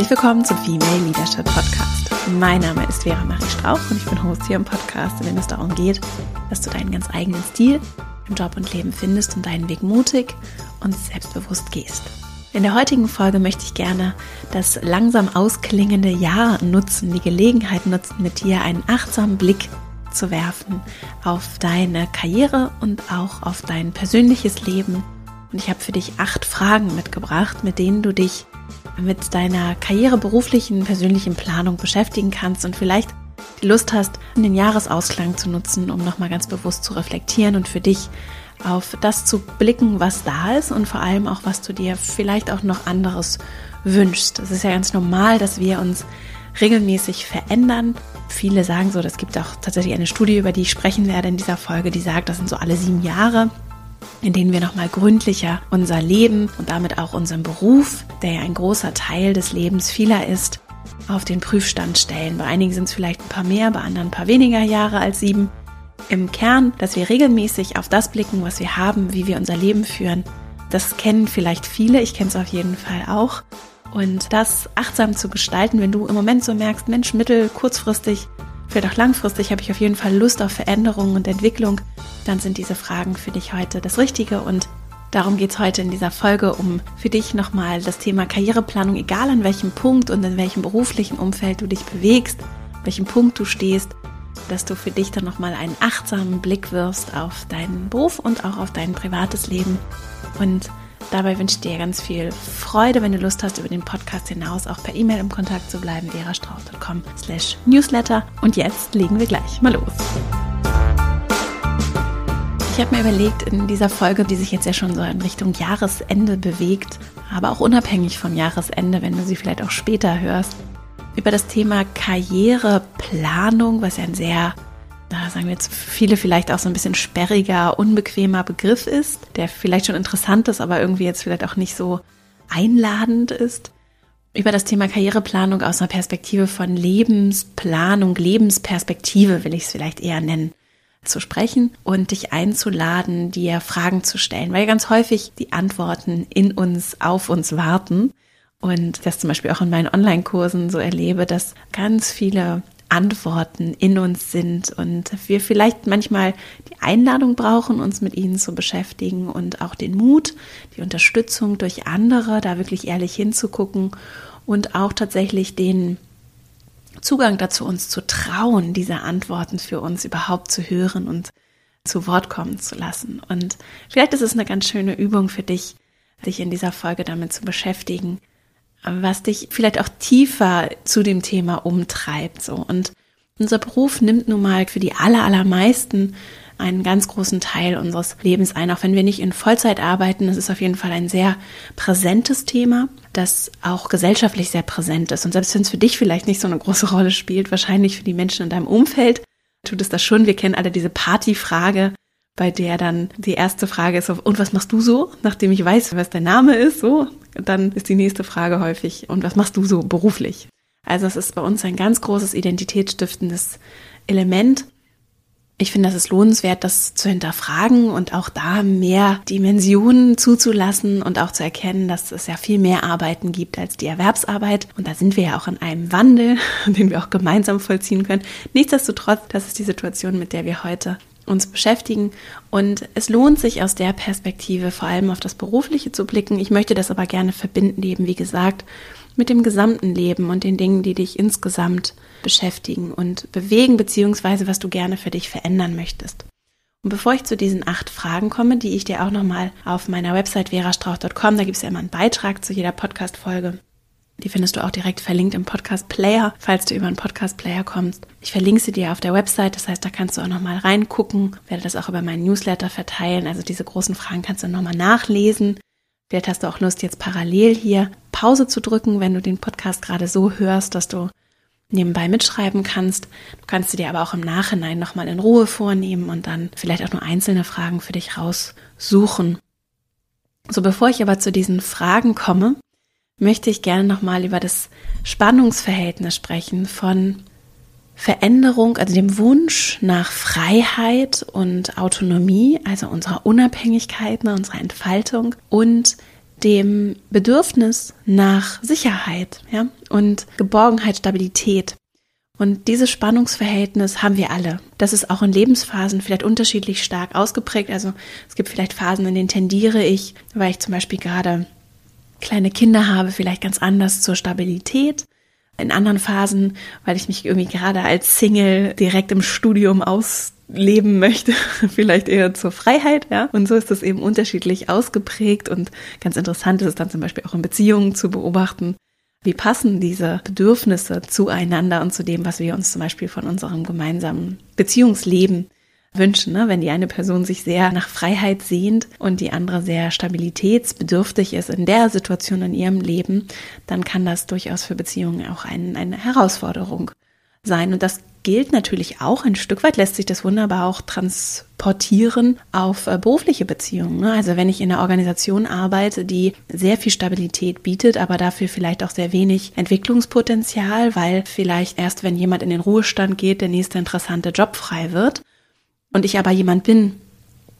Herzlich willkommen zum Female Leadership Podcast. Mein Name ist Vera Marie Strauch und ich bin Host hier im Podcast, in dem es darum geht, dass du deinen ganz eigenen Stil im Job und Leben findest und deinen Weg mutig und selbstbewusst gehst. In der heutigen Folge möchte ich gerne das langsam ausklingende Jahr nutzen, die Gelegenheit nutzen, mit dir einen achtsamen Blick zu werfen auf deine Karriere und auch auf dein persönliches Leben. Und ich habe für dich acht Fragen mitgebracht, mit denen du dich mit deiner Karriere, beruflichen, persönlichen Planung beschäftigen kannst und vielleicht die Lust hast, den Jahresausklang zu nutzen, um nochmal ganz bewusst zu reflektieren und für dich auf das zu blicken, was da ist und vor allem auch, was du dir vielleicht auch noch anderes wünschst. Es ist ja ganz normal, dass wir uns regelmäßig verändern. Viele sagen so, es gibt auch tatsächlich eine Studie, über die ich sprechen werde in dieser Folge, die sagt, das sind so alle sieben Jahre in denen wir nochmal gründlicher unser Leben und damit auch unseren Beruf, der ja ein großer Teil des Lebens vieler ist, auf den Prüfstand stellen. Bei einigen sind es vielleicht ein paar mehr, bei anderen ein paar weniger Jahre als sieben. Im Kern, dass wir regelmäßig auf das blicken, was wir haben, wie wir unser Leben führen. Das kennen vielleicht viele, ich kenne es auf jeden Fall auch. Und das achtsam zu gestalten, wenn du im Moment so merkst, Mensch, mittel, kurzfristig vielleicht auch langfristig habe ich auf jeden Fall Lust auf Veränderung und Entwicklung, dann sind diese Fragen für dich heute das Richtige. Und Darum geht es heute in dieser Folge, um für dich nochmal das Thema Karriereplanung, egal an welchem Punkt und in welchem beruflichen Umfeld du dich bewegst, welchem Punkt du stehst, dass du für dich dann nochmal einen achtsamen Blick wirfst auf deinen Beruf und auch auf dein privates Leben. Und Dabei wünsche ich dir ganz viel Freude, wenn du Lust hast, über den Podcast hinaus auch per E-Mail im Kontakt zu bleiben, verastrauch.com slash newsletter. Und jetzt legen wir gleich mal los. Ich habe mir überlegt, in dieser Folge, die sich jetzt ja schon so in Richtung Jahresende bewegt, aber auch unabhängig vom Jahresende, wenn du sie vielleicht auch später hörst, über das Thema Karriereplanung, was ja ein sehr da sagen wir jetzt viele vielleicht auch so ein bisschen sperriger, unbequemer Begriff ist, der vielleicht schon interessant ist, aber irgendwie jetzt vielleicht auch nicht so einladend ist. Über das Thema Karriereplanung aus einer Perspektive von Lebensplanung, Lebensperspektive will ich es vielleicht eher nennen, zu sprechen und dich einzuladen, dir Fragen zu stellen, weil ganz häufig die Antworten in uns, auf uns warten. Und das zum Beispiel auch in meinen Online-Kursen so erlebe, dass ganz viele Antworten in uns sind und wir vielleicht manchmal die Einladung brauchen, uns mit ihnen zu beschäftigen und auch den Mut, die Unterstützung durch andere, da wirklich ehrlich hinzugucken und auch tatsächlich den Zugang dazu, uns zu trauen, diese Antworten für uns überhaupt zu hören und zu Wort kommen zu lassen. Und vielleicht ist es eine ganz schöne Übung für dich, sich in dieser Folge damit zu beschäftigen, was dich vielleicht auch tiefer zu dem Thema umtreibt. So. Und unser Beruf nimmt nun mal für die aller, allermeisten einen ganz großen Teil unseres Lebens ein, auch wenn wir nicht in Vollzeit arbeiten. Es ist auf jeden Fall ein sehr präsentes Thema, das auch gesellschaftlich sehr präsent ist. Und selbst wenn es für dich vielleicht nicht so eine große Rolle spielt, wahrscheinlich für die Menschen in deinem Umfeld tut es das schon. Wir kennen alle diese Partyfrage, bei der dann die erste Frage ist, und was machst du so? Nachdem ich weiß, was dein Name ist, so, dann ist die nächste Frage häufig, und was machst du so beruflich? Also es ist bei uns ein ganz großes identitätsstiftendes Element. Ich finde, es ist lohnenswert, das zu hinterfragen und auch da mehr Dimensionen zuzulassen und auch zu erkennen, dass es ja viel mehr Arbeiten gibt als die Erwerbsarbeit. Und da sind wir ja auch in einem Wandel, den wir auch gemeinsam vollziehen können. Nichtsdestotrotz, das ist die Situation, mit der wir heute uns beschäftigen. Und es lohnt sich aus der Perspektive vor allem auf das Berufliche zu blicken. Ich möchte das aber gerne verbinden, eben wie gesagt, mit dem gesamten Leben und den Dingen, die dich insgesamt beschäftigen und bewegen, beziehungsweise was du gerne für dich verändern möchtest. Und bevor ich zu diesen acht Fragen komme, die ich dir auch nochmal auf meiner Website verastrauch.com, da gibt es ja immer einen Beitrag zu jeder Podcast-Folge, die findest du auch direkt verlinkt im Podcast Player, falls du über einen Podcast Player kommst. Ich verlinke sie dir auf der Website, das heißt, da kannst du auch nochmal reingucken, werde das auch über meinen Newsletter verteilen. Also diese großen Fragen kannst du nochmal nachlesen. Vielleicht hast du auch Lust, jetzt parallel hier Pause zu drücken, wenn du den Podcast gerade so hörst, dass du nebenbei mitschreiben kannst. Du kannst sie dir aber auch im Nachhinein nochmal in Ruhe vornehmen und dann vielleicht auch nur einzelne Fragen für dich raussuchen. So, bevor ich aber zu diesen Fragen komme, möchte ich gerne nochmal über das Spannungsverhältnis sprechen von Veränderung, also dem Wunsch nach Freiheit und Autonomie, also unserer Unabhängigkeit, ne, unserer Entfaltung und dem Bedürfnis nach Sicherheit ja, und Geborgenheit, Stabilität. Und dieses Spannungsverhältnis haben wir alle. Das ist auch in Lebensphasen vielleicht unterschiedlich stark ausgeprägt. Also es gibt vielleicht Phasen, in denen tendiere ich, weil ich zum Beispiel gerade kleine Kinder habe, vielleicht ganz anders zur Stabilität. In anderen Phasen, weil ich mich irgendwie gerade als Single direkt im Studium ausleben möchte, vielleicht eher zur Freiheit, ja. Und so ist das eben unterschiedlich ausgeprägt und ganz interessant ist es dann zum Beispiel auch in Beziehungen zu beobachten, wie passen diese Bedürfnisse zueinander und zu dem, was wir uns zum Beispiel von unserem gemeinsamen Beziehungsleben wünschen. Ne? Wenn die eine Person sich sehr nach Freiheit sehnt und die andere sehr stabilitätsbedürftig ist in der Situation in ihrem Leben, dann kann das durchaus für Beziehungen auch ein, eine Herausforderung sein. Und das gilt natürlich auch, ein Stück weit lässt sich das wunderbar auch transportieren auf äh, berufliche Beziehungen. Ne? Also wenn ich in einer Organisation arbeite, die sehr viel Stabilität bietet, aber dafür vielleicht auch sehr wenig Entwicklungspotenzial, weil vielleicht erst, wenn jemand in den Ruhestand geht, der nächste interessante Job frei wird. Und ich aber jemand bin,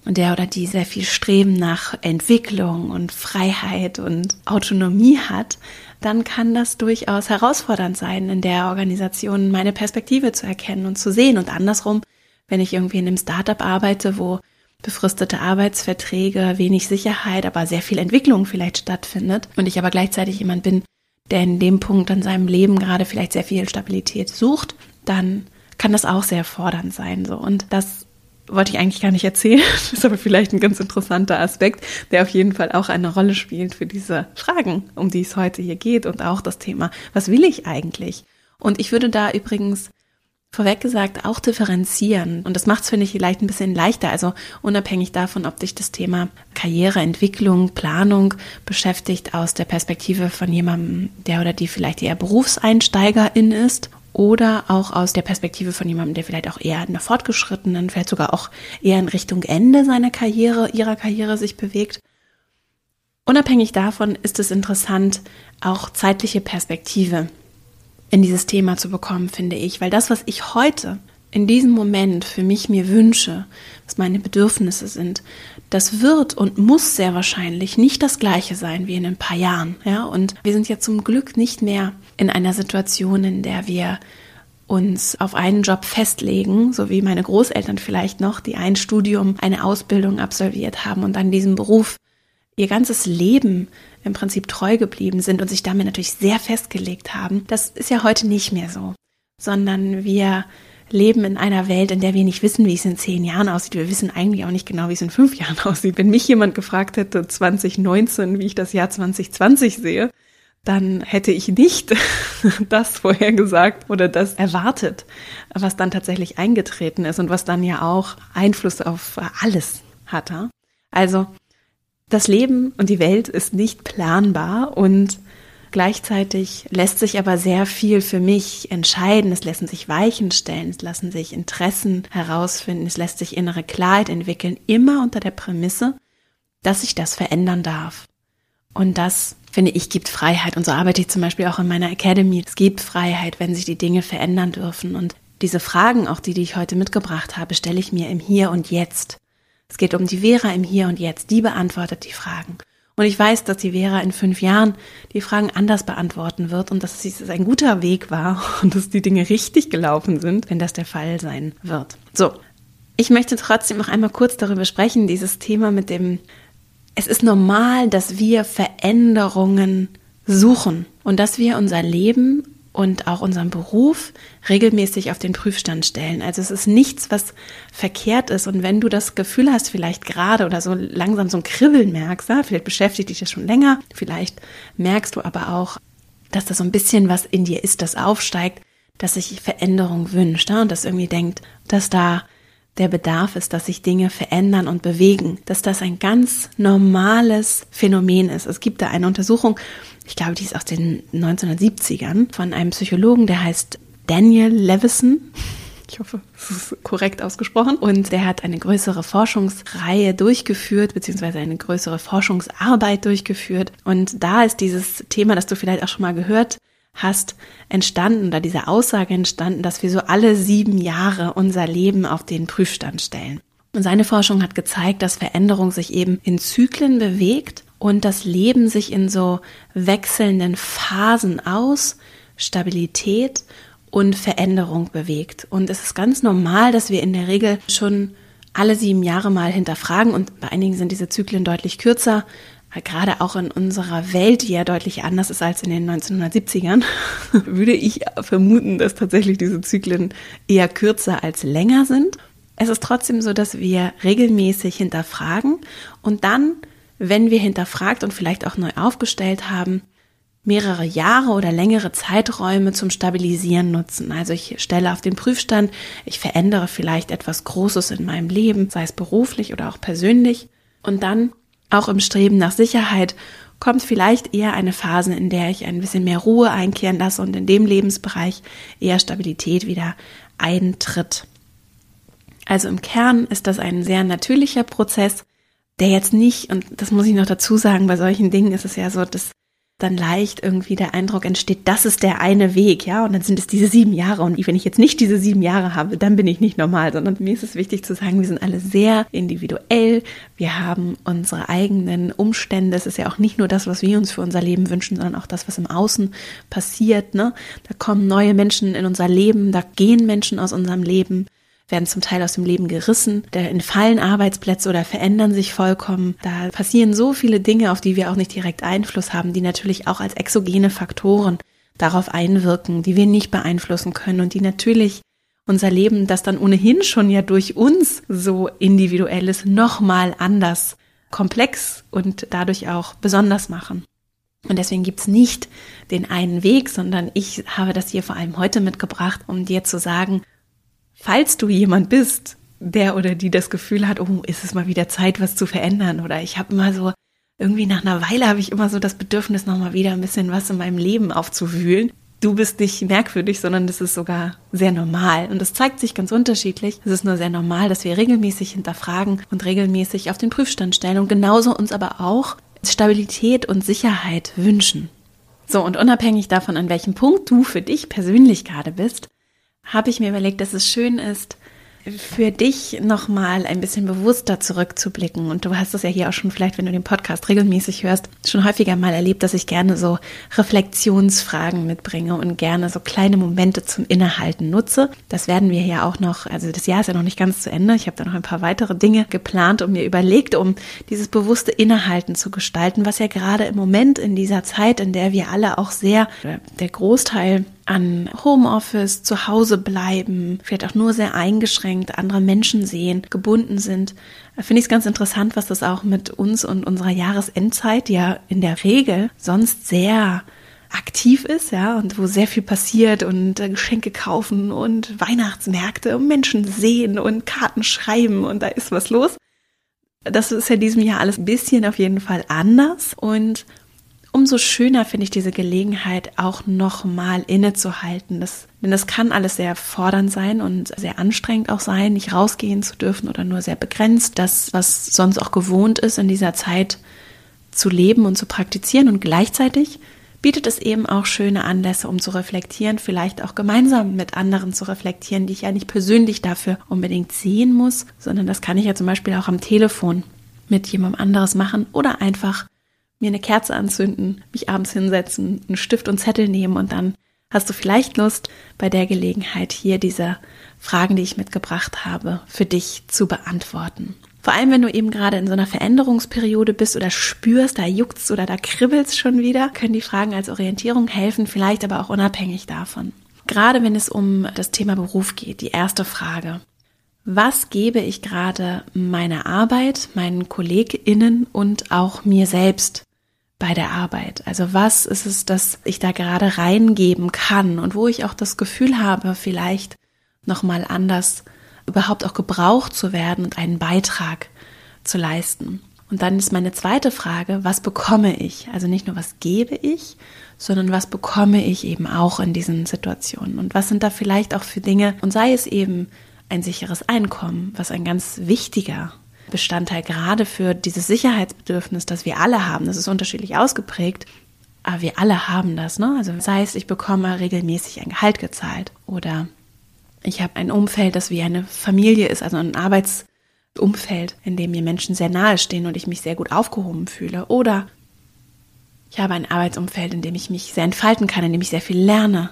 der oder die sehr viel Streben nach Entwicklung und Freiheit und Autonomie hat, dann kann das durchaus herausfordernd sein, in der Organisation meine Perspektive zu erkennen und zu sehen. Und andersrum, wenn ich irgendwie in einem Startup arbeite, wo befristete Arbeitsverträge, wenig Sicherheit, aber sehr viel Entwicklung vielleicht stattfindet und ich aber gleichzeitig jemand bin, der in dem Punkt in seinem Leben gerade vielleicht sehr viel Stabilität sucht, dann kann das auch sehr fordernd sein, so. Und das wollte ich eigentlich gar nicht erzählen, ist aber vielleicht ein ganz interessanter Aspekt, der auf jeden Fall auch eine Rolle spielt für diese Fragen, um die es heute hier geht und auch das Thema, was will ich eigentlich? Und ich würde da übrigens vorweg gesagt auch differenzieren. Und das macht es, finde ich, vielleicht ein bisschen leichter. Also unabhängig davon, ob dich das Thema Karriere, Entwicklung, Planung beschäftigt aus der Perspektive von jemandem, der oder die vielleicht eher Berufseinsteigerin ist oder auch aus der Perspektive von jemandem, der vielleicht auch eher in der fortgeschrittenen, vielleicht sogar auch eher in Richtung Ende seiner Karriere, ihrer Karriere sich bewegt. Unabhängig davon ist es interessant, auch zeitliche Perspektive in dieses Thema zu bekommen, finde ich, weil das, was ich heute in diesem Moment für mich mir wünsche, was meine Bedürfnisse sind, das wird und muss sehr wahrscheinlich nicht das gleiche sein wie in ein paar Jahren, ja? Und wir sind ja zum Glück nicht mehr in einer Situation, in der wir uns auf einen Job festlegen, so wie meine Großeltern vielleicht noch, die ein Studium, eine Ausbildung absolviert haben und dann diesen Beruf ihr ganzes Leben im Prinzip treu geblieben sind und sich damit natürlich sehr festgelegt haben. Das ist ja heute nicht mehr so, sondern wir leben in einer Welt, in der wir nicht wissen, wie es in zehn Jahren aussieht. Wir wissen eigentlich auch nicht genau, wie es in fünf Jahren aussieht. Wenn mich jemand gefragt hätte, 2019, wie ich das Jahr 2020 sehe, dann hätte ich nicht das vorhergesagt oder das erwartet, was dann tatsächlich eingetreten ist und was dann ja auch Einfluss auf alles hatte. Also das Leben und die Welt ist nicht planbar und Gleichzeitig lässt sich aber sehr viel für mich entscheiden. Es lassen sich Weichen stellen, es lassen sich Interessen herausfinden, es lässt sich innere Klarheit entwickeln, immer unter der Prämisse, dass sich das verändern darf. Und das, finde ich, gibt Freiheit. Und so arbeite ich zum Beispiel auch in meiner Academy. Es gibt Freiheit, wenn sich die Dinge verändern dürfen. Und diese Fragen, auch die, die ich heute mitgebracht habe, stelle ich mir im Hier und Jetzt. Es geht um die Vera im Hier und Jetzt. Die beantwortet die Fragen. Und ich weiß, dass die Vera in fünf Jahren die Fragen anders beantworten wird und dass es ein guter Weg war und dass die Dinge richtig gelaufen sind, wenn das der Fall sein wird. So. Ich möchte trotzdem noch einmal kurz darüber sprechen, dieses Thema mit dem, es ist normal, dass wir Veränderungen suchen und dass wir unser Leben und auch unseren Beruf regelmäßig auf den Prüfstand stellen. Also es ist nichts, was verkehrt ist. Und wenn du das Gefühl hast, vielleicht gerade oder so langsam so ein Kribbeln merkst, ja, vielleicht beschäftigt dich das schon länger, vielleicht merkst du aber auch, dass das so ein bisschen was in dir ist, das aufsteigt, dass sich Veränderung wünscht ja, und das irgendwie denkt, dass da der Bedarf ist, dass sich Dinge verändern und bewegen, dass das ein ganz normales Phänomen ist. Es gibt da eine Untersuchung, ich glaube, die ist aus den 1970ern von einem Psychologen, der heißt Daniel Levison. Ich hoffe, es ist korrekt ausgesprochen. Und der hat eine größere Forschungsreihe durchgeführt, beziehungsweise eine größere Forschungsarbeit durchgeführt. Und da ist dieses Thema, das du vielleicht auch schon mal gehört hast, entstanden oder diese Aussage entstanden, dass wir so alle sieben Jahre unser Leben auf den Prüfstand stellen. Und seine Forschung hat gezeigt, dass Veränderung sich eben in Zyklen bewegt und das Leben sich in so wechselnden Phasen aus Stabilität und Veränderung bewegt. Und es ist ganz normal, dass wir in der Regel schon alle sieben Jahre mal hinterfragen und bei einigen sind diese Zyklen deutlich kürzer. Gerade auch in unserer Welt, die ja deutlich anders ist als in den 1970ern, würde ich vermuten, dass tatsächlich diese Zyklen eher kürzer als länger sind. Es ist trotzdem so, dass wir regelmäßig hinterfragen und dann, wenn wir hinterfragt und vielleicht auch neu aufgestellt haben, mehrere Jahre oder längere Zeiträume zum Stabilisieren nutzen. Also ich stelle auf den Prüfstand, ich verändere vielleicht etwas Großes in meinem Leben, sei es beruflich oder auch persönlich. Und dann, auch im Streben nach Sicherheit, kommt vielleicht eher eine Phase, in der ich ein bisschen mehr Ruhe einkehren lasse und in dem Lebensbereich eher Stabilität wieder eintritt. Also im Kern ist das ein sehr natürlicher Prozess, der jetzt nicht, und das muss ich noch dazu sagen, bei solchen Dingen ist es ja so, dass dann leicht irgendwie der Eindruck entsteht, das ist der eine Weg, ja, und dann sind es diese sieben Jahre. Und wenn ich jetzt nicht diese sieben Jahre habe, dann bin ich nicht normal, sondern mir ist es wichtig zu sagen, wir sind alle sehr individuell. Wir haben unsere eigenen Umstände. Es ist ja auch nicht nur das, was wir uns für unser Leben wünschen, sondern auch das, was im Außen passiert. Ne? Da kommen neue Menschen in unser Leben, da gehen Menschen aus unserem Leben werden zum Teil aus dem Leben gerissen, da entfallen Arbeitsplätze oder verändern sich vollkommen. Da passieren so viele Dinge, auf die wir auch nicht direkt Einfluss haben, die natürlich auch als exogene Faktoren darauf einwirken, die wir nicht beeinflussen können und die natürlich unser Leben, das dann ohnehin schon ja durch uns so individuell ist, nochmal anders komplex und dadurch auch besonders machen. Und deswegen gibt's nicht den einen Weg, sondern ich habe das hier vor allem heute mitgebracht, um dir zu sagen, falls du jemand bist, der oder die das Gefühl hat, oh, ist es mal wieder Zeit, was zu verändern oder ich habe immer so irgendwie nach einer Weile habe ich immer so das Bedürfnis, nochmal wieder ein bisschen was in meinem Leben aufzuwühlen. Du bist nicht merkwürdig, sondern das ist sogar sehr normal. Und das zeigt sich ganz unterschiedlich. Es ist nur sehr normal, dass wir regelmäßig hinterfragen und regelmäßig auf den Prüfstand stellen und genauso uns aber auch Stabilität und Sicherheit wünschen. So, und unabhängig davon, an welchem Punkt du für dich persönlich gerade bist, habe ich mir überlegt, dass es schön ist, für dich nochmal ein bisschen bewusster zurückzublicken. Und du hast es ja hier auch schon vielleicht, wenn du den Podcast regelmäßig hörst, schon häufiger mal erlebt, dass ich gerne so Reflexionsfragen mitbringe und gerne so kleine Momente zum Innehalten nutze. Das werden wir ja auch noch, also das Jahr ist ja noch nicht ganz zu Ende. Ich habe da noch ein paar weitere Dinge geplant und mir überlegt, um dieses bewusste Innehalten zu gestalten, was ja gerade im Moment in dieser Zeit, in der wir alle auch sehr, der Großteil an Homeoffice, zu Hause bleiben, vielleicht auch nur sehr eingeschränkt andere Menschen sehen, gebunden sind, finde ich es ganz interessant, was das auch mit uns und unserer Jahresendzeit, ja in der Regel sonst sehr aktiv ist, ja, und wo sehr viel passiert und äh, Geschenke kaufen und Weihnachtsmärkte und Menschen sehen und Karten schreiben und da ist was los. Das ist ja diesem Jahr alles ein bisschen auf jeden Fall anders und umso schöner finde ich diese Gelegenheit, auch nochmal innezuhalten. Das, denn das kann alles sehr fordernd sein und sehr anstrengend auch sein, nicht rausgehen zu dürfen oder nur sehr begrenzt. Das, was sonst auch gewohnt ist, in dieser Zeit zu leben und zu praktizieren. Und gleichzeitig bietet es eben auch schöne Anlässe, um zu reflektieren, vielleicht auch gemeinsam mit anderen zu reflektieren, die ich ja nicht persönlich dafür unbedingt sehen muss, sondern das kann ich ja zum Beispiel auch am Telefon mit jemandem anderes machen oder einfach mir eine Kerze anzünden, mich abends hinsetzen, einen Stift und Zettel nehmen und dann hast du vielleicht Lust, bei der Gelegenheit hier diese Fragen, die ich mitgebracht habe, für dich zu beantworten. Vor allem, wenn du eben gerade in so einer Veränderungsperiode bist oder spürst, da juckt's oder da kribbelt's schon wieder, können die Fragen als Orientierung helfen, vielleicht aber auch unabhängig davon. Gerade wenn es um das Thema Beruf geht, die erste Frage. Was gebe ich gerade meiner Arbeit, meinen KollegInnen und auch mir selbst bei der Arbeit? Also was ist es, dass ich da gerade reingeben kann und wo ich auch das Gefühl habe, vielleicht nochmal anders überhaupt auch gebraucht zu werden und einen Beitrag zu leisten? Und dann ist meine zweite Frage, was bekomme ich? Also nicht nur, was gebe ich, sondern was bekomme ich eben auch in diesen Situationen? Und was sind da vielleicht auch für Dinge? Und sei es eben ein sicheres Einkommen, was ein ganz wichtiger Bestandteil gerade für dieses Sicherheitsbedürfnis, das wir alle haben. Das ist unterschiedlich ausgeprägt, aber wir alle haben das. Ne? Also sei es, ich bekomme regelmäßig ein Gehalt gezahlt oder ich habe ein Umfeld, das wie eine Familie ist, also ein Arbeits Umfeld, in dem mir Menschen sehr nahe stehen und ich mich sehr gut aufgehoben fühle. Oder ich habe ein Arbeitsumfeld, in dem ich mich sehr entfalten kann, in dem ich sehr viel lerne.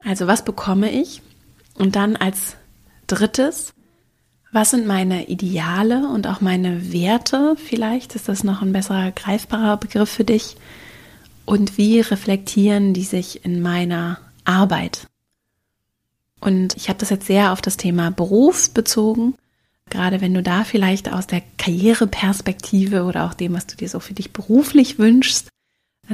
Also was bekomme ich? Und dann als drittes, was sind meine Ideale und auch meine Werte? Vielleicht ist das noch ein besser greifbarer Begriff für dich. Und wie reflektieren die sich in meiner Arbeit? Und ich habe das jetzt sehr auf das Thema Beruf bezogen. Gerade wenn du da vielleicht aus der Karriereperspektive oder auch dem, was du dir so für dich beruflich wünschst,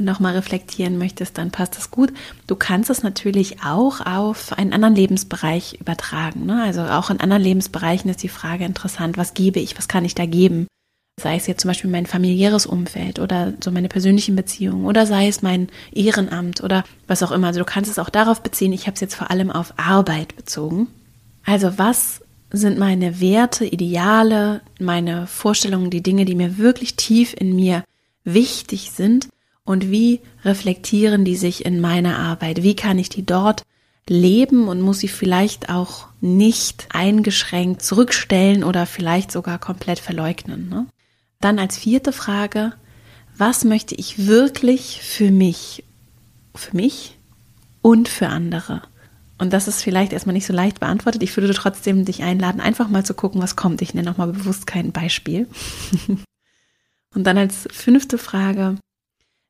nochmal reflektieren möchtest, dann passt das gut. Du kannst es natürlich auch auf einen anderen Lebensbereich übertragen. Ne? Also auch in anderen Lebensbereichen ist die Frage interessant, was gebe ich, was kann ich da geben? Sei es jetzt zum Beispiel mein familiäres Umfeld oder so meine persönlichen Beziehungen oder sei es mein Ehrenamt oder was auch immer. Also du kannst es auch darauf beziehen. Ich habe es jetzt vor allem auf Arbeit bezogen. Also was sind meine Werte, Ideale, meine Vorstellungen, die Dinge, die mir wirklich tief in mir wichtig sind und wie reflektieren die sich in meiner Arbeit? Wie kann ich die dort leben und muss sie vielleicht auch nicht eingeschränkt zurückstellen oder vielleicht sogar komplett verleugnen? Ne? Dann als vierte Frage, was möchte ich wirklich für mich, für mich und für andere? Und das ist vielleicht erstmal nicht so leicht beantwortet. Ich würde trotzdem dich einladen, einfach mal zu gucken, was kommt. Ich nenne nochmal bewusst kein Beispiel. und dann als fünfte Frage,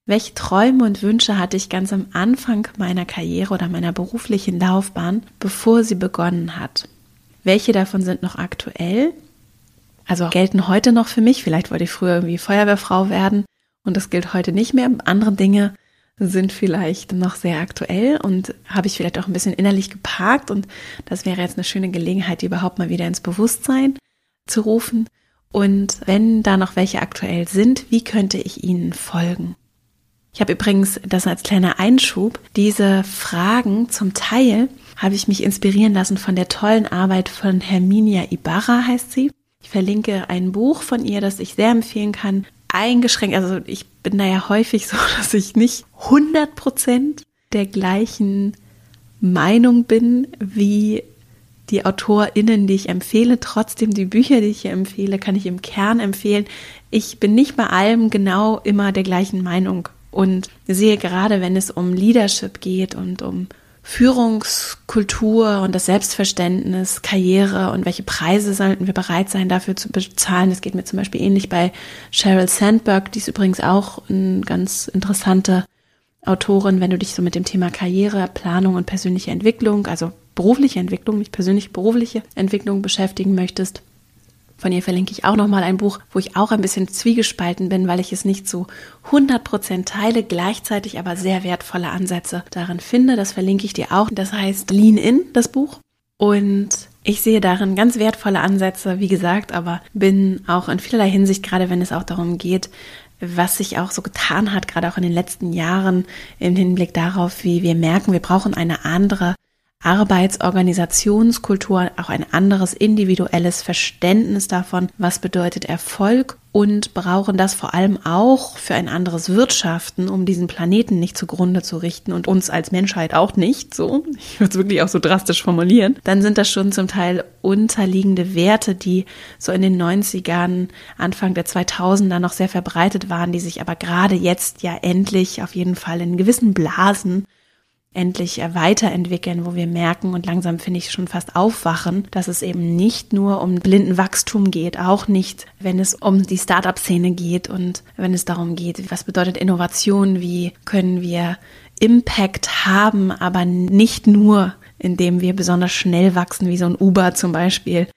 welche Träume und Wünsche hatte ich ganz am Anfang meiner Karriere oder meiner beruflichen Laufbahn, bevor sie begonnen hat? Welche davon sind noch aktuell also gelten heute noch für mich. Vielleicht wollte ich früher irgendwie Feuerwehrfrau werden und das gilt heute nicht mehr. Andere Dinge sind vielleicht noch sehr aktuell und habe ich vielleicht auch ein bisschen innerlich geparkt und das wäre jetzt eine schöne Gelegenheit, die überhaupt mal wieder ins Bewusstsein zu rufen. Und wenn da noch welche aktuell sind, wie könnte ich ihnen folgen? Ich habe übrigens das als kleiner Einschub. Diese Fragen zum Teil habe ich mich inspirieren lassen von der tollen Arbeit von Herminia Ibarra heißt sie. Ich verlinke ein Buch von ihr, das ich sehr empfehlen kann. Eingeschränkt, also ich bin da ja häufig so, dass ich nicht 100 Prozent der gleichen Meinung bin wie die AutorInnen, die ich empfehle. Trotzdem die Bücher, die ich hier empfehle, kann ich im Kern empfehlen. Ich bin nicht bei allem genau immer der gleichen Meinung und sehe gerade, wenn es um Leadership geht und um Führungskultur und das Selbstverständnis, Karriere und welche Preise sollten wir bereit sein, dafür zu bezahlen. Das geht mir zum Beispiel ähnlich bei Sheryl Sandberg, die ist übrigens auch eine ganz interessante Autorin, wenn du dich so mit dem Thema Karriere, Planung und persönliche Entwicklung, also berufliche Entwicklung, nicht persönlich berufliche Entwicklung beschäftigen möchtest. Von ihr verlinke ich auch nochmal ein Buch, wo ich auch ein bisschen zwiegespalten bin, weil ich es nicht zu 100% teile, gleichzeitig aber sehr wertvolle Ansätze darin finde. Das verlinke ich dir auch. Das heißt Lean In, das Buch. Und ich sehe darin ganz wertvolle Ansätze, wie gesagt, aber bin auch in vielerlei Hinsicht, gerade wenn es auch darum geht, was sich auch so getan hat, gerade auch in den letzten Jahren im Hinblick darauf, wie wir merken, wir brauchen eine andere Arbeitsorganisationskultur, auch ein anderes individuelles Verständnis davon, was bedeutet Erfolg und brauchen das vor allem auch für ein anderes Wirtschaften, um diesen Planeten nicht zugrunde zu richten und uns als Menschheit auch nicht, so, ich würde es wirklich auch so drastisch formulieren, dann sind das schon zum Teil unterliegende Werte, die so in den 90ern, Anfang der 2000er noch sehr verbreitet waren, die sich aber gerade jetzt ja endlich auf jeden Fall in gewissen Blasen endlich weiterentwickeln, wo wir merken und langsam finde ich schon fast aufwachen, dass es eben nicht nur um blinden Wachstum geht, auch nicht, wenn es um die Startup-Szene geht und wenn es darum geht, was bedeutet Innovation, wie können wir Impact haben, aber nicht nur, indem wir besonders schnell wachsen, wie so ein Uber zum Beispiel,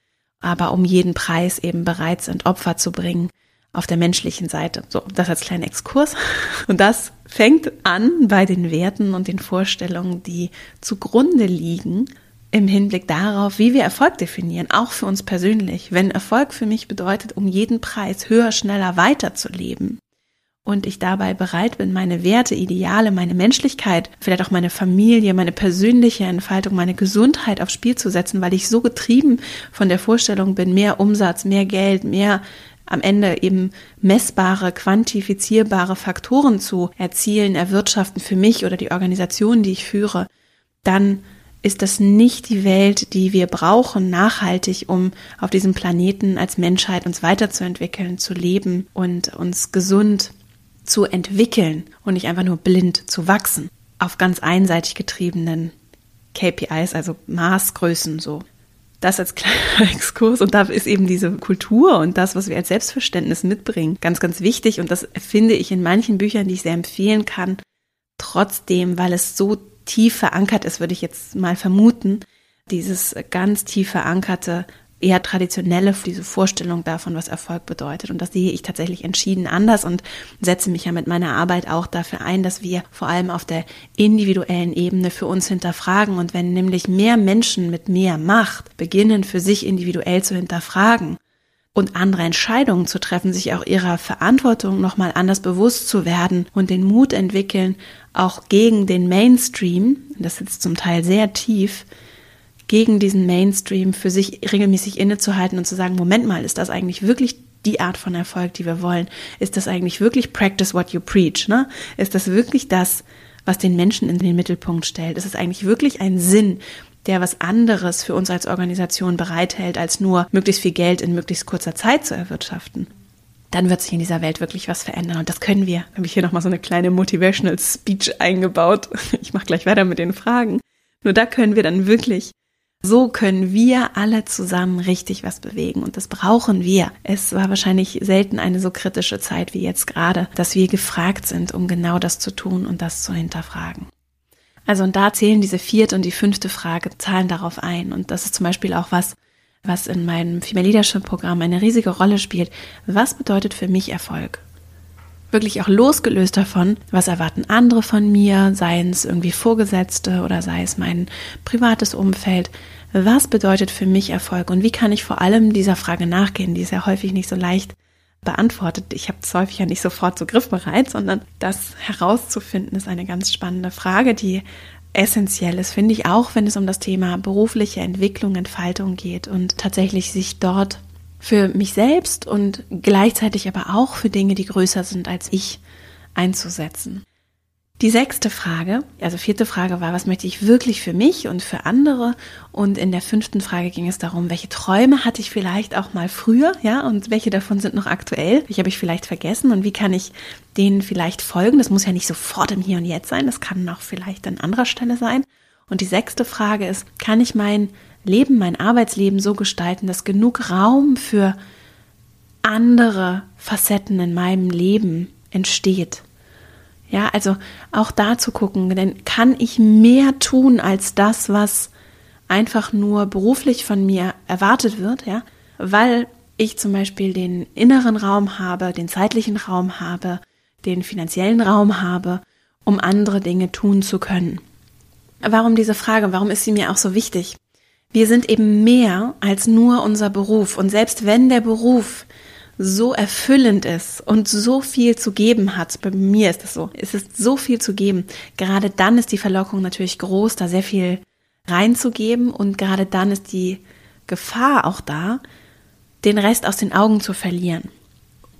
aber um jeden Preis eben bereit sind, Opfer zu bringen auf der menschlichen Seite. So, das als kleiner Exkurs. Und das fängt an bei den Werten und den Vorstellungen, die zugrunde liegen im Hinblick darauf, wie wir Erfolg definieren, auch für uns persönlich. Wenn Erfolg für mich bedeutet, um jeden Preis höher, schneller weiterzuleben und ich dabei bereit bin, meine Werte, Ideale, meine Menschlichkeit, vielleicht auch meine Familie, meine persönliche Entfaltung, meine Gesundheit aufs Spiel zu setzen, weil ich so getrieben von der Vorstellung bin, mehr Umsatz, mehr Geld, mehr am Ende eben messbare, quantifizierbare Faktoren zu erzielen, erwirtschaften für mich oder die Organisation, die ich führe, dann ist das nicht die Welt, die wir brauchen, nachhaltig, um auf diesem Planeten als Menschheit uns weiterzuentwickeln, zu leben und uns gesund zu entwickeln und nicht einfach nur blind zu wachsen. Auf ganz einseitig getriebenen KPIs, also Maßgrößen so. Das als kleiner Exkurs. Und da ist eben diese Kultur und das, was wir als Selbstverständnis mitbringen, ganz, ganz wichtig. Und das finde ich in manchen Büchern, die ich sehr empfehlen kann, trotzdem, weil es so tief verankert ist, würde ich jetzt mal vermuten, dieses ganz tief verankerte, eher traditionelle, diese Vorstellung davon, was Erfolg bedeutet. Und das sehe ich tatsächlich entschieden anders und setze mich ja mit meiner Arbeit auch dafür ein, dass wir vor allem auf der individuellen Ebene für uns hinterfragen. Und wenn nämlich mehr Menschen mit mehr Macht beginnen, für sich individuell zu hinterfragen, und andere Entscheidungen zu treffen, sich auch ihrer Verantwortung nochmal anders bewusst zu werden und den Mut entwickeln, auch gegen den Mainstream, das sitzt zum Teil sehr tief, gegen diesen Mainstream für sich regelmäßig innezuhalten und zu sagen, Moment mal, ist das eigentlich wirklich die Art von Erfolg, die wir wollen? Ist das eigentlich wirklich practice what you preach? Ne? Ist das wirklich das, was den Menschen in den Mittelpunkt stellt? Ist es eigentlich wirklich ein Sinn, der was anderes für uns als Organisation bereithält, als nur möglichst viel Geld in möglichst kurzer Zeit zu erwirtschaften, dann wird sich in dieser Welt wirklich was verändern. Und das können wir. Habe ich hier nochmal so eine kleine Motivational Speech eingebaut. Ich mache gleich weiter mit den Fragen. Nur da können wir dann wirklich, so können wir alle zusammen richtig was bewegen. Und das brauchen wir. Es war wahrscheinlich selten eine so kritische Zeit wie jetzt gerade, dass wir gefragt sind, um genau das zu tun und das zu hinterfragen. Also und da zählen diese vierte und die fünfte Frage, zahlen darauf ein. Und das ist zum Beispiel auch was, was in meinem Female Leadership Programm eine riesige Rolle spielt. Was bedeutet für mich Erfolg? Wirklich auch losgelöst davon, was erwarten andere von mir, seien es irgendwie Vorgesetzte oder sei es mein privates Umfeld. Was bedeutet für mich Erfolg und wie kann ich vor allem dieser Frage nachgehen? Die ist ja häufig nicht so leicht beantwortet. Ich habe es häufig ja nicht sofort so griffbereit, sondern das herauszufinden ist eine ganz spannende Frage, die essentiell ist, finde ich auch, wenn es um das Thema berufliche Entwicklung, Entfaltung geht und tatsächlich sich dort für mich selbst und gleichzeitig aber auch für Dinge, die größer sind als ich, einzusetzen. Die sechste Frage, also vierte Frage war, was möchte ich wirklich für mich und für andere? Und in der fünften Frage ging es darum, welche Träume hatte ich vielleicht auch mal früher, ja, und welche davon sind noch aktuell? Welche habe ich vielleicht vergessen und wie kann ich denen vielleicht folgen? Das muss ja nicht sofort im Hier und Jetzt sein, das kann auch vielleicht an anderer Stelle sein. Und die sechste Frage ist, kann ich mein Leben, mein Arbeitsleben so gestalten, dass genug Raum für andere Facetten in meinem Leben entsteht? Ja, also auch da zu gucken, denn kann ich mehr tun als das, was einfach nur beruflich von mir erwartet wird, ja, weil ich zum Beispiel den inneren Raum habe, den zeitlichen Raum habe, den finanziellen Raum habe, um andere Dinge tun zu können. Warum diese Frage? Warum ist sie mir auch so wichtig? Wir sind eben mehr als nur unser Beruf. Und selbst wenn der Beruf so erfüllend ist und so viel zu geben hat, bei mir ist das so, es ist so viel zu geben, gerade dann ist die Verlockung natürlich groß, da sehr viel reinzugeben und gerade dann ist die Gefahr auch da, den Rest aus den Augen zu verlieren.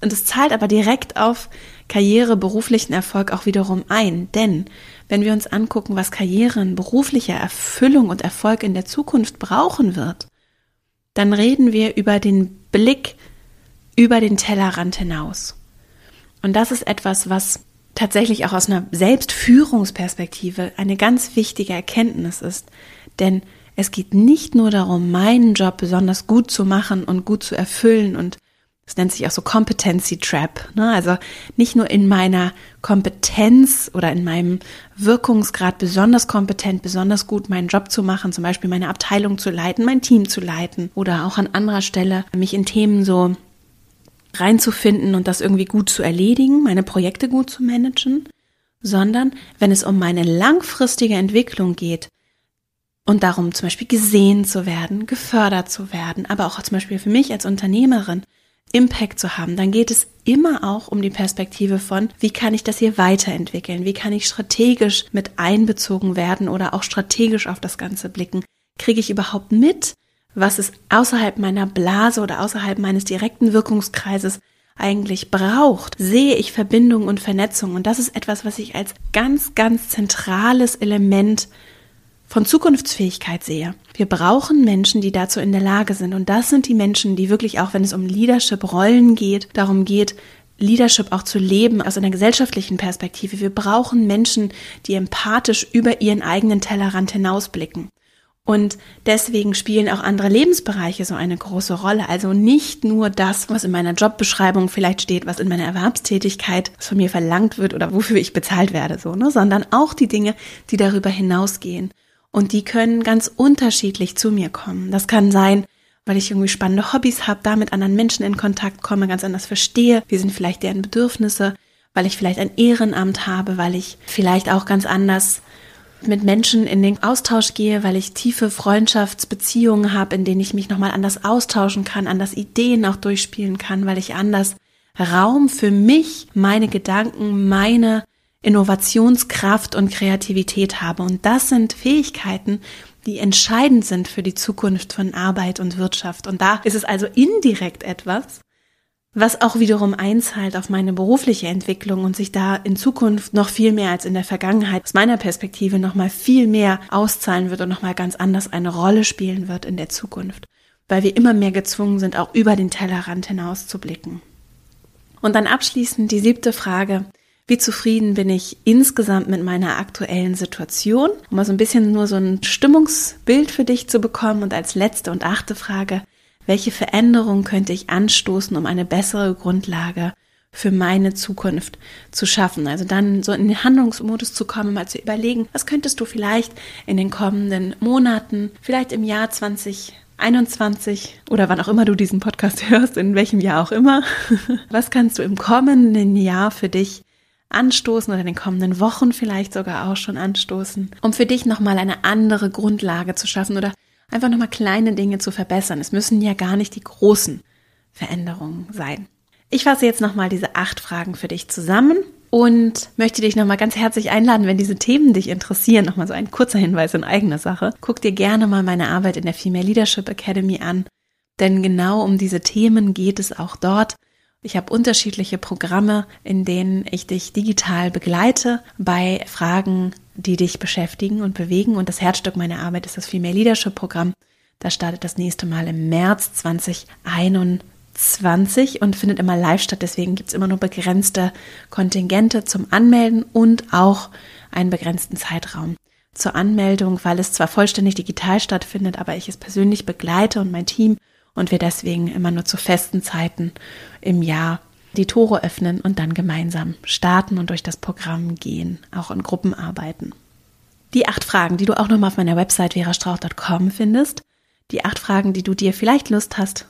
Und es zahlt aber direkt auf Karriere, beruflichen Erfolg auch wiederum ein. Denn wenn wir uns angucken, was Karrieren, berufliche Erfüllung und Erfolg in der Zukunft brauchen wird, dann reden wir über den Blick über den Tellerrand hinaus. Und das ist etwas, was tatsächlich auch aus einer Selbstführungsperspektive eine ganz wichtige Erkenntnis ist. Denn es geht nicht nur darum, meinen Job besonders gut zu machen und gut zu erfüllen und das nennt sich auch so Competency Trap. Ne? Also nicht nur in meiner Kompetenz oder in meinem Wirkungsgrad besonders kompetent, besonders gut meinen Job zu machen, zum Beispiel meine Abteilung zu leiten, mein Team zu leiten oder auch an anderer Stelle mich in Themen so reinzufinden und das irgendwie gut zu erledigen, meine Projekte gut zu managen, sondern wenn es um meine langfristige Entwicklung geht und darum zum Beispiel gesehen zu werden, gefördert zu werden, aber auch zum Beispiel für mich als Unternehmerin Impact zu haben, dann geht es immer auch um die Perspektive von, wie kann ich das hier weiterentwickeln, wie kann ich strategisch mit einbezogen werden oder auch strategisch auf das Ganze blicken. Kriege ich überhaupt mit, was es außerhalb meiner Blase oder außerhalb meines direkten Wirkungskreises eigentlich braucht, sehe ich Verbindung und Vernetzung. Und das ist etwas, was ich als ganz, ganz zentrales Element von Zukunftsfähigkeit sehe. Wir brauchen Menschen, die dazu in der Lage sind. Und das sind die Menschen, die wirklich auch, wenn es um Leadership-Rollen geht, darum geht, Leadership auch zu leben aus einer gesellschaftlichen Perspektive. Wir brauchen Menschen, die empathisch über ihren eigenen Tellerrand hinausblicken. Und deswegen spielen auch andere Lebensbereiche so eine große Rolle. Also nicht nur das, was in meiner Jobbeschreibung vielleicht steht, was in meiner Erwerbstätigkeit von mir verlangt wird oder wofür ich bezahlt werde, so, ne, sondern auch die Dinge, die darüber hinausgehen. Und die können ganz unterschiedlich zu mir kommen. Das kann sein, weil ich irgendwie spannende Hobbys habe, da mit anderen Menschen in Kontakt komme, ganz anders verstehe, wie sind vielleicht deren Bedürfnisse, weil ich vielleicht ein Ehrenamt habe, weil ich vielleicht auch ganz anders mit Menschen in den Austausch gehe, weil ich tiefe Freundschaftsbeziehungen habe, in denen ich mich nochmal anders austauschen kann, anders Ideen auch durchspielen kann, weil ich anders Raum für mich, meine Gedanken, meine Innovationskraft und Kreativität habe. Und das sind Fähigkeiten, die entscheidend sind für die Zukunft von Arbeit und Wirtschaft. Und da ist es also indirekt etwas, was auch wiederum einzahlt auf meine berufliche Entwicklung und sich da in Zukunft noch viel mehr als in der Vergangenheit aus meiner Perspektive noch mal viel mehr auszahlen wird und noch mal ganz anders eine Rolle spielen wird in der Zukunft, weil wir immer mehr gezwungen sind, auch über den Tellerrand hinaus zu blicken. Und dann abschließend die siebte Frage. Wie zufrieden bin ich insgesamt mit meiner aktuellen Situation? Um mal so ein bisschen nur so ein Stimmungsbild für dich zu bekommen. Und als letzte und achte Frage, welche Veränderungen könnte ich anstoßen, um eine bessere Grundlage für meine Zukunft zu schaffen. Also dann so in den Handlungsmodus zu kommen, mal zu überlegen, was könntest du vielleicht in den kommenden Monaten, vielleicht im Jahr 2021 oder wann auch immer du diesen Podcast hörst, in welchem Jahr auch immer, was kannst du im kommenden Jahr für dich anstoßen oder in den kommenden Wochen vielleicht sogar auch schon anstoßen, um für dich nochmal eine andere Grundlage zu schaffen oder einfach nochmal kleine Dinge zu verbessern. Es müssen ja gar nicht die großen Veränderungen sein. Ich fasse jetzt nochmal diese acht Fragen für dich zusammen und möchte dich nochmal ganz herzlich einladen, wenn diese Themen dich interessieren, nochmal so ein kurzer Hinweis in eigener Sache. Guck dir gerne mal meine Arbeit in der Female Leadership Academy an, denn genau um diese Themen geht es auch dort. Ich habe unterschiedliche Programme, in denen ich dich digital begleite bei Fragen, die dich beschäftigen und bewegen. Und das Herzstück meiner Arbeit ist das Female Leadership Programm. Das startet das nächste Mal im März 2021 und findet immer live statt. Deswegen gibt es immer nur begrenzte Kontingente zum Anmelden und auch einen begrenzten Zeitraum zur Anmeldung, weil es zwar vollständig digital stattfindet, aber ich es persönlich begleite und mein Team und wir deswegen immer nur zu festen Zeiten im Jahr die Tore öffnen und dann gemeinsam starten und durch das Programm gehen, auch in Gruppen arbeiten. Die acht Fragen, die du auch nochmal auf meiner Website verastrauch.com findest, die acht Fragen, die du dir vielleicht Lust hast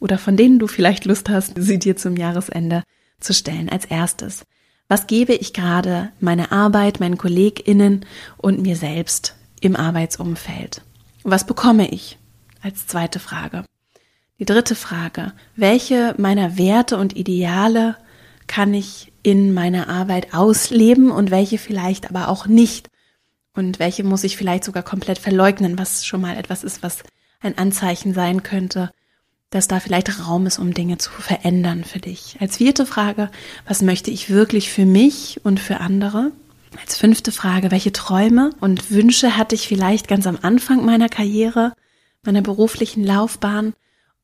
oder von denen du vielleicht Lust hast, sie dir zum Jahresende zu stellen als erstes. Was gebe ich gerade meiner Arbeit, meinen KollegInnen und mir selbst im Arbeitsumfeld? Was bekomme ich? Als zweite Frage. Die dritte Frage. Welche meiner Werte und Ideale kann ich in meiner Arbeit ausleben und welche vielleicht aber auch nicht? Und welche muss ich vielleicht sogar komplett verleugnen, was schon mal etwas ist, was ein Anzeichen sein könnte, dass da vielleicht Raum ist, um Dinge zu verändern für dich. Als vierte Frage, was möchte ich wirklich für mich und für andere? Als fünfte Frage, welche Träume und Wünsche hatte ich vielleicht ganz am Anfang meiner Karriere, meiner beruflichen Laufbahn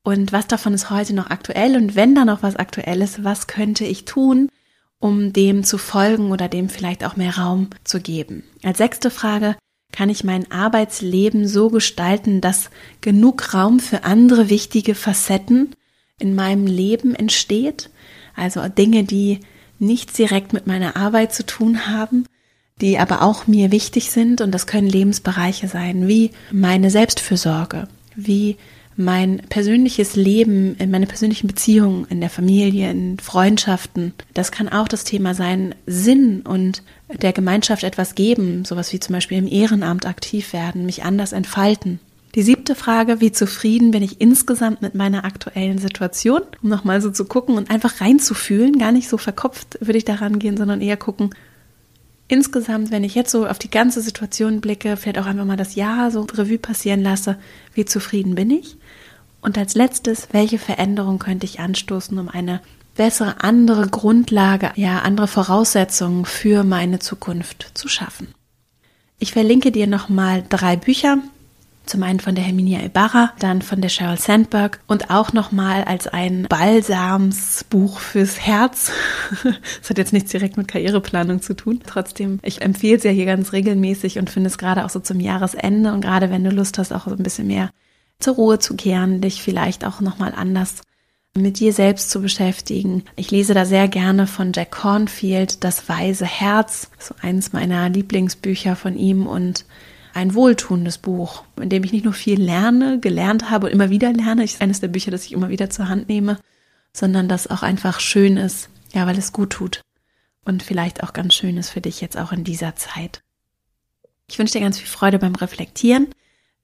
und was davon ist heute noch aktuell? Und wenn da noch was aktuell ist, was könnte ich tun, um dem zu folgen oder dem vielleicht auch mehr Raum zu geben? Als sechste Frage, kann ich mein Arbeitsleben so gestalten, dass genug Raum für andere wichtige Facetten in meinem Leben entsteht? Also Dinge, die nichts direkt mit meiner Arbeit zu tun haben, die aber auch mir wichtig sind. Und das können Lebensbereiche sein, wie meine Selbstfürsorge, wie mein persönliches Leben, in meine persönlichen Beziehungen, in der Familie, in Freundschaften. Das kann auch das Thema sein, Sinn und der Gemeinschaft etwas geben, sowas wie zum Beispiel im Ehrenamt aktiv werden, mich anders entfalten. Die siebte Frage, wie zufrieden bin ich insgesamt mit meiner aktuellen Situation? Um nochmal so zu gucken und einfach reinzufühlen, gar nicht so verkopft würde ich daran gehen, sondern eher gucken, insgesamt, wenn ich jetzt so auf die ganze Situation blicke, vielleicht auch einfach mal das Jahr so Revue passieren lasse, wie zufrieden bin ich? Und als letztes, welche Veränderung könnte ich anstoßen, um eine bessere, andere Grundlage, ja, andere Voraussetzungen für meine Zukunft zu schaffen? Ich verlinke dir nochmal drei Bücher. Zum einen von der Herminia Ibarra, dann von der Sheryl Sandberg und auch nochmal als ein Balsamsbuch fürs Herz. Das hat jetzt nichts direkt mit Karriereplanung zu tun. Trotzdem, ich empfehle es ja hier ganz regelmäßig und finde es gerade auch so zum Jahresende und gerade wenn du Lust hast, auch so ein bisschen mehr zur Ruhe zu kehren, dich vielleicht auch nochmal anders mit dir selbst zu beschäftigen. Ich lese da sehr gerne von Jack Cornfield Das weise Herz, so eines meiner Lieblingsbücher von ihm und ein wohltuendes Buch, in dem ich nicht nur viel lerne, gelernt habe und immer wieder lerne. Ist eines der Bücher, das ich immer wieder zur Hand nehme, sondern das auch einfach schön ist, ja, weil es gut tut und vielleicht auch ganz schön ist für dich jetzt auch in dieser Zeit. Ich wünsche dir ganz viel Freude beim Reflektieren.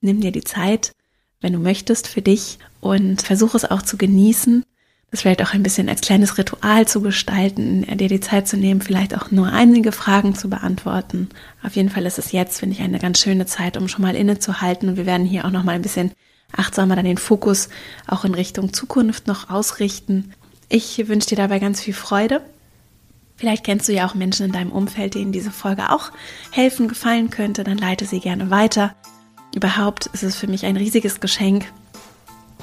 Nimm dir die Zeit, wenn du möchtest, für dich und versuche es auch zu genießen, das vielleicht auch ein bisschen als kleines Ritual zu gestalten, dir die Zeit zu nehmen, vielleicht auch nur einige Fragen zu beantworten. Auf jeden Fall ist es jetzt, finde ich, eine ganz schöne Zeit, um schon mal innezuhalten und wir werden hier auch noch mal ein bisschen achtsamer dann den Fokus auch in Richtung Zukunft noch ausrichten. Ich wünsche dir dabei ganz viel Freude. Vielleicht kennst du ja auch Menschen in deinem Umfeld, denen diese Folge auch helfen, gefallen könnte, dann leite sie gerne weiter. Überhaupt ist es für mich ein riesiges Geschenk,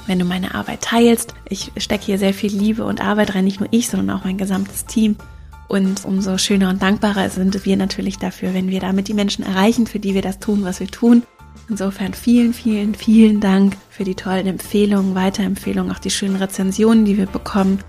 wenn du meine Arbeit teilst. Ich stecke hier sehr viel Liebe und Arbeit rein, nicht nur ich, sondern auch mein gesamtes Team. Und umso schöner und dankbarer sind wir natürlich dafür, wenn wir damit die Menschen erreichen, für die wir das tun, was wir tun. Insofern vielen, vielen, vielen Dank für die tollen Empfehlungen, Weiterempfehlungen, auch die schönen Rezensionen, die wir bekommen.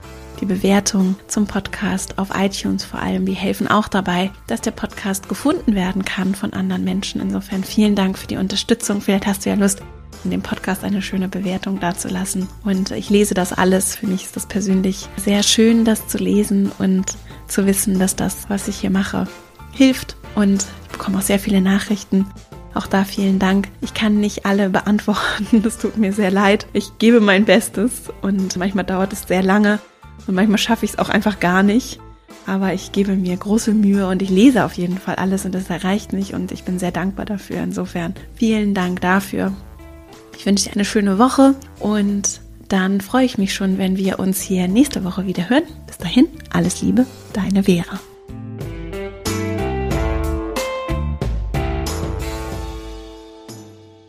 Die Bewertungen zum Podcast auf iTunes vor allem, die helfen auch dabei, dass der Podcast gefunden werden kann von anderen Menschen. Insofern vielen Dank für die Unterstützung. Vielleicht hast du ja Lust, in dem Podcast eine schöne Bewertung dazulassen. Und ich lese das alles. Für mich ist das persönlich sehr schön, das zu lesen und zu wissen, dass das, was ich hier mache, hilft. Und ich bekomme auch sehr viele Nachrichten. Auch da vielen Dank. Ich kann nicht alle beantworten. Das tut mir sehr leid. Ich gebe mein Bestes und manchmal dauert es sehr lange. Und manchmal schaffe ich es auch einfach gar nicht. Aber ich gebe mir große Mühe und ich lese auf jeden Fall alles und das erreicht mich und ich bin sehr dankbar dafür. Insofern vielen Dank dafür. Ich wünsche dir eine schöne Woche und dann freue ich mich schon, wenn wir uns hier nächste Woche wieder hören. Bis dahin, alles Liebe, deine Vera.